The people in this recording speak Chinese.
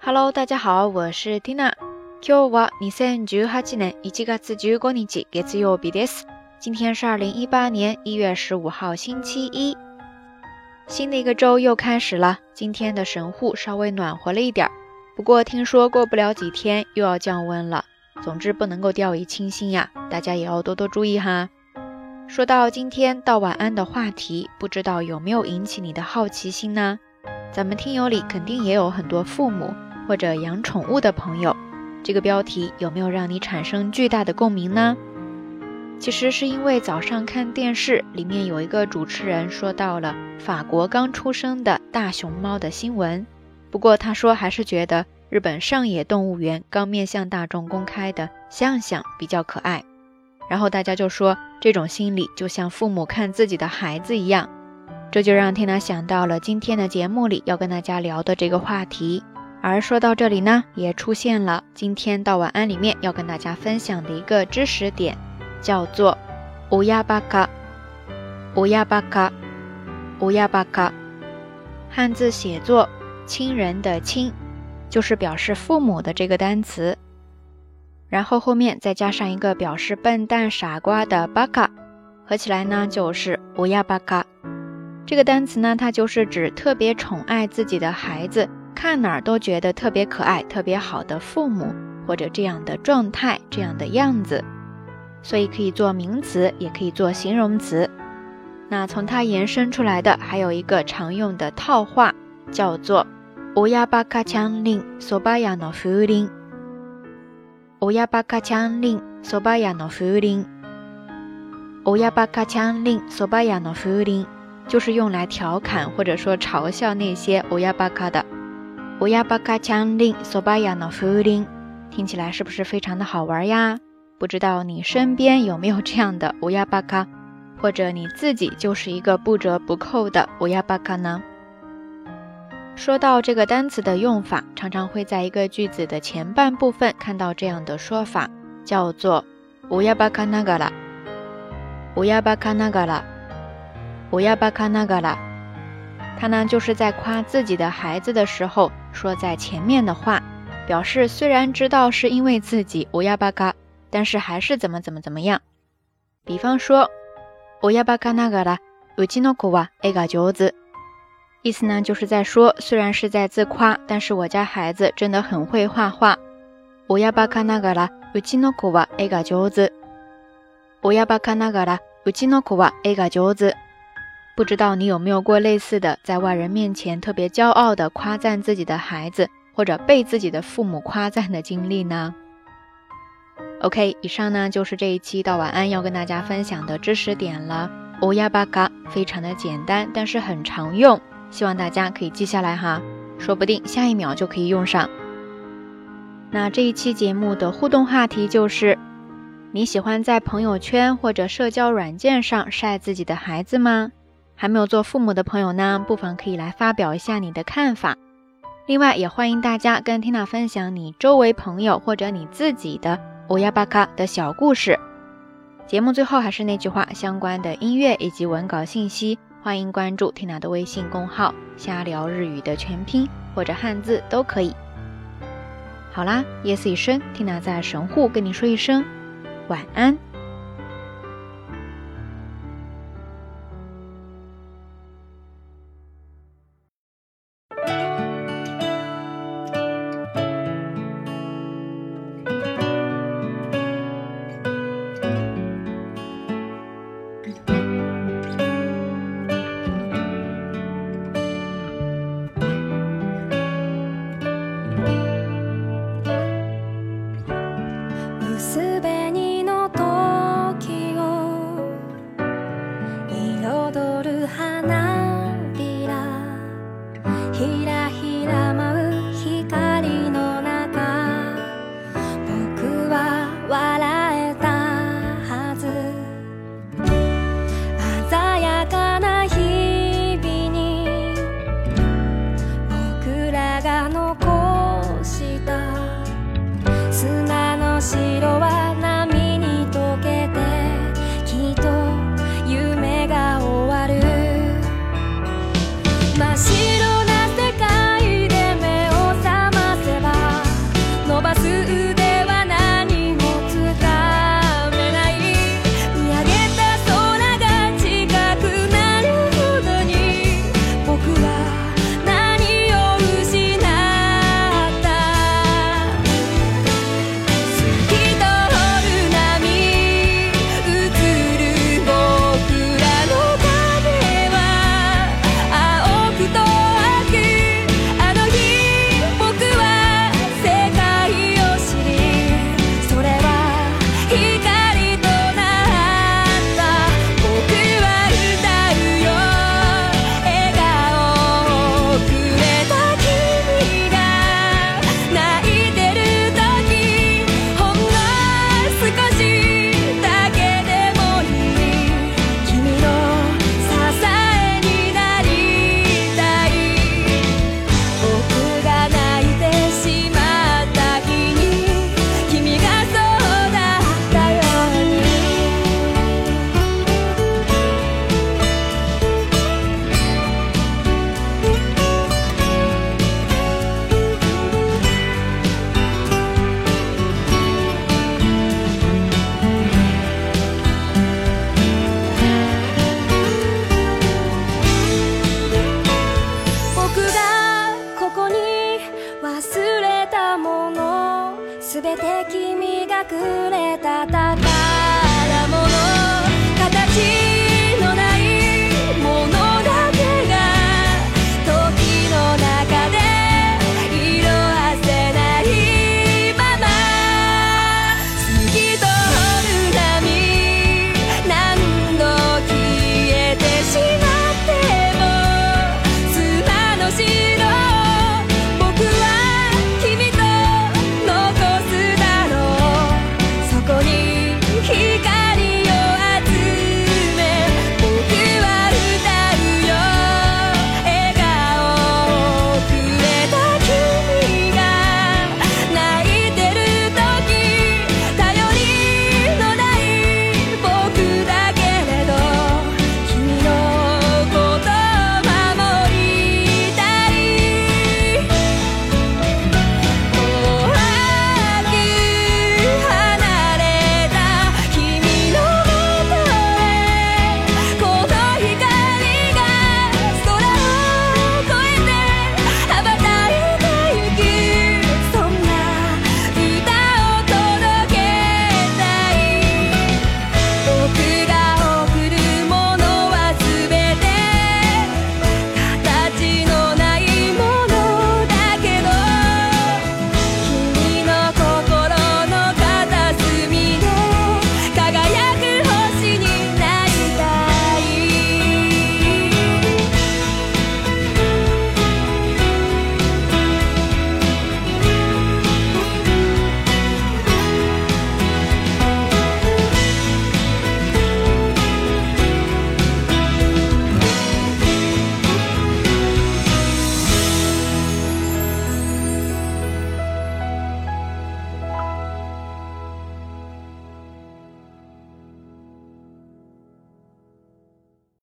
Hello，大家好，我是 Tina。今日は二千十八年一月十五日月曜日です。今天是二零一八年一月十五号星期一。新的一个周又开始了，今天的神户稍微暖和了一点儿，不过听说过不了几天又要降温了。总之不能够掉以轻心呀，大家也要多多注意哈。说到今天到晚安的话题，不知道有没有引起你的好奇心呢？咱们听友里肯定也有很多父母 或者养宠物的朋友，这个标题有没有让你产生巨大的共鸣呢？其实是因为早上看电视，里面有一个主持人说到了法国刚出生的大熊猫的新闻。不过他说还是觉得日本上野动物园刚面向大众公开的象象比较可爱。然后大家就说这种心理就像父母看自己的孩子一样，这就让天娜想到了今天的节目里要跟大家聊的这个话题。而说到这里呢，也出现了今天到晚安里面要跟大家分享的一个知识点。叫做乌鸦巴卡，乌鸦巴卡，乌鸦巴卡，汉字写作亲人的亲，就是表示父母的这个单词，然后后面再加上一个表示笨蛋傻瓜的巴卡，合起来呢就是乌鸦巴卡。这个单词呢，它就是指特别宠爱自己的孩子，看哪儿都觉得特别可爱、特别好的父母，或者这样的状态、这样的样子。所以可以做名词，也可以做形容词。那从它延伸出来的还有一个常用的套话，叫做“乌鸦巴卡枪令索巴亚诺夫林”。乌鸦巴卡枪令索巴亚诺夫林。乌鸦巴卡枪令索巴亚诺夫林，就是用来调侃或者说嘲笑那些乌鸦巴卡的。乌鸦巴卡枪令索巴亚诺夫林，听起来是不是非常的好玩呀？不知道你身边有没有这样的乌鸦巴卡，或者你自己就是一个不折不扣的乌鸦巴卡呢？说到这个单词的用法，常常会在一个句子的前半部分看到这样的说法，叫做乌鸦巴卡那个啦，乌鸦巴卡那个啦，乌鸦巴卡那个啦。它呢就是在夸自己的孩子的时候说在前面的话，表示虽然知道是因为自己乌鸦巴卡。但是还是怎么怎么怎么样？比方说，我要把卡那个啦，うちの子は絵が上手。意思呢，就是在说，虽然是在自夸，但是我家孩子真的很会画画。我要把卡那个啦，うちの子は絵が上手。我要把卡那个啦，うちの子は絵が上手。 不知道你有没有过类似的，在外人面前特别骄傲的夸赞自己的孩子，或者被自己的父母夸赞的经历呢？OK，以上呢就是这一期到晚安要跟大家分享的知识点了。乌鸦巴嘎非常的简单，但是很常用，希望大家可以记下来哈，说不定下一秒就可以用上。那这一期节目的互动话题就是：你喜欢在朋友圈或者社交软件上晒自己的孩子吗？还没有做父母的朋友呢，不妨可以来发表一下你的看法。另外，也欢迎大家跟 Tina 分享你周围朋友或者你自己的。乌鸦巴卡的小故事。节目最后还是那句话，相关的音乐以及文稿信息，欢迎关注 Tina 的微信公号“瞎聊日语”的全拼或者汉字都可以。好啦，夜色已深，Tina 在神户跟你说一声晚安。真っ全て君がくれたた